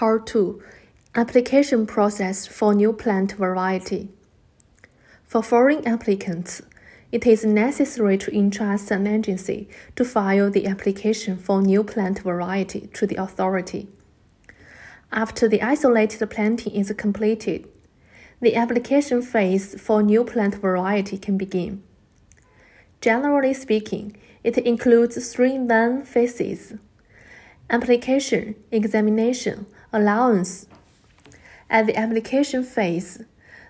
Part 2 Application Process for New Plant Variety. For foreign applicants, it is necessary to entrust an agency to file the application for new plant variety to the authority. After the isolated planting is completed, the application phase for new plant variety can begin. Generally speaking, it includes three main phases application, examination, allowance. At the application phase,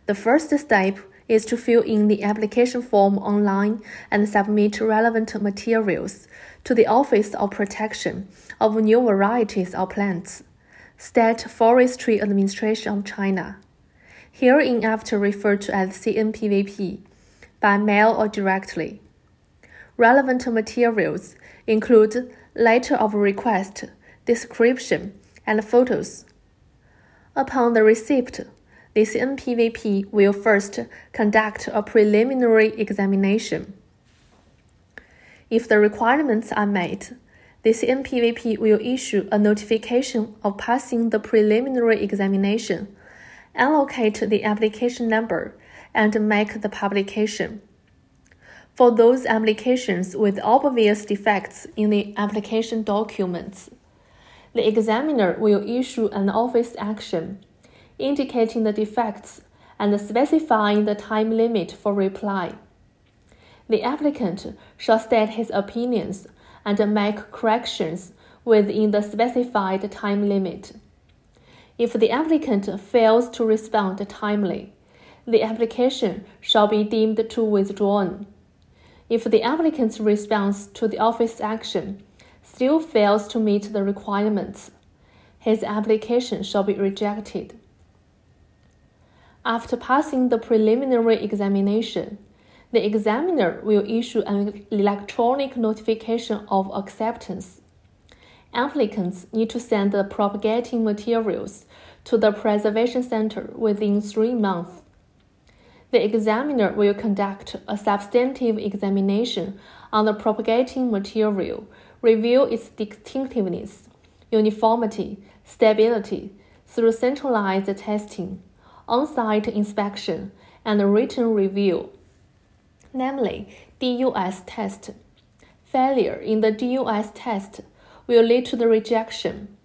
the first step is to fill in the application form online and submit relevant materials to the Office of Protection of New Varieties of Plants, State Forestry Administration of China, hereinafter referred to as CNPVP, by mail or directly. Relevant materials include letter of request, description, and photos. Upon the receipt, the CNPVP will first conduct a preliminary examination. If the requirements are met, the CNPVP will issue a notification of passing the preliminary examination, allocate the application number, and make the publication. For those applications with obvious defects in the application documents, the examiner will issue an office action indicating the defects and specifying the time limit for reply. The applicant shall state his opinions and make corrections within the specified time limit. If the applicant fails to respond timely, the application shall be deemed to withdrawn. If the applicant's response to the office action still fails to meet the requirements, his application shall be rejected. After passing the preliminary examination, the examiner will issue an electronic notification of acceptance. Applicants need to send the propagating materials to the Preservation Center within three months. The examiner will conduct a substantive examination on the propagating material, review its distinctiveness, uniformity, stability through centralized testing on-site inspection, and written review, namely DUS test. Failure in the DUS test will lead to the rejection.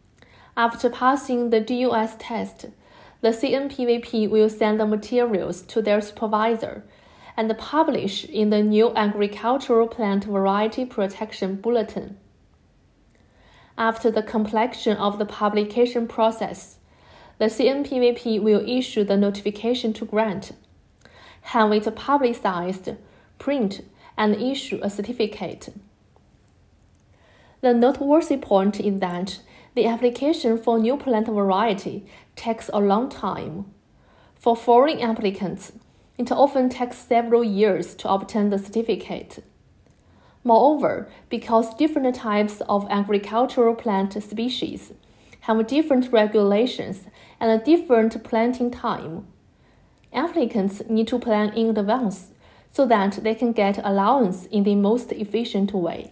After passing the DUS test, the CNPVP will send the materials to their supervisor and publish in the new Agricultural Plant Variety Protection Bulletin. After the completion of the publication process, the CNPVP will issue the notification to grant, have it publicized, print, and issue a certificate. The noteworthy point is that the application for new plant variety takes a long time. For foreign applicants, it often takes several years to obtain the certificate. Moreover, because different types of agricultural plant species have different regulations and a different planting time. Applicants need to plan in advance so that they can get allowance in the most efficient way.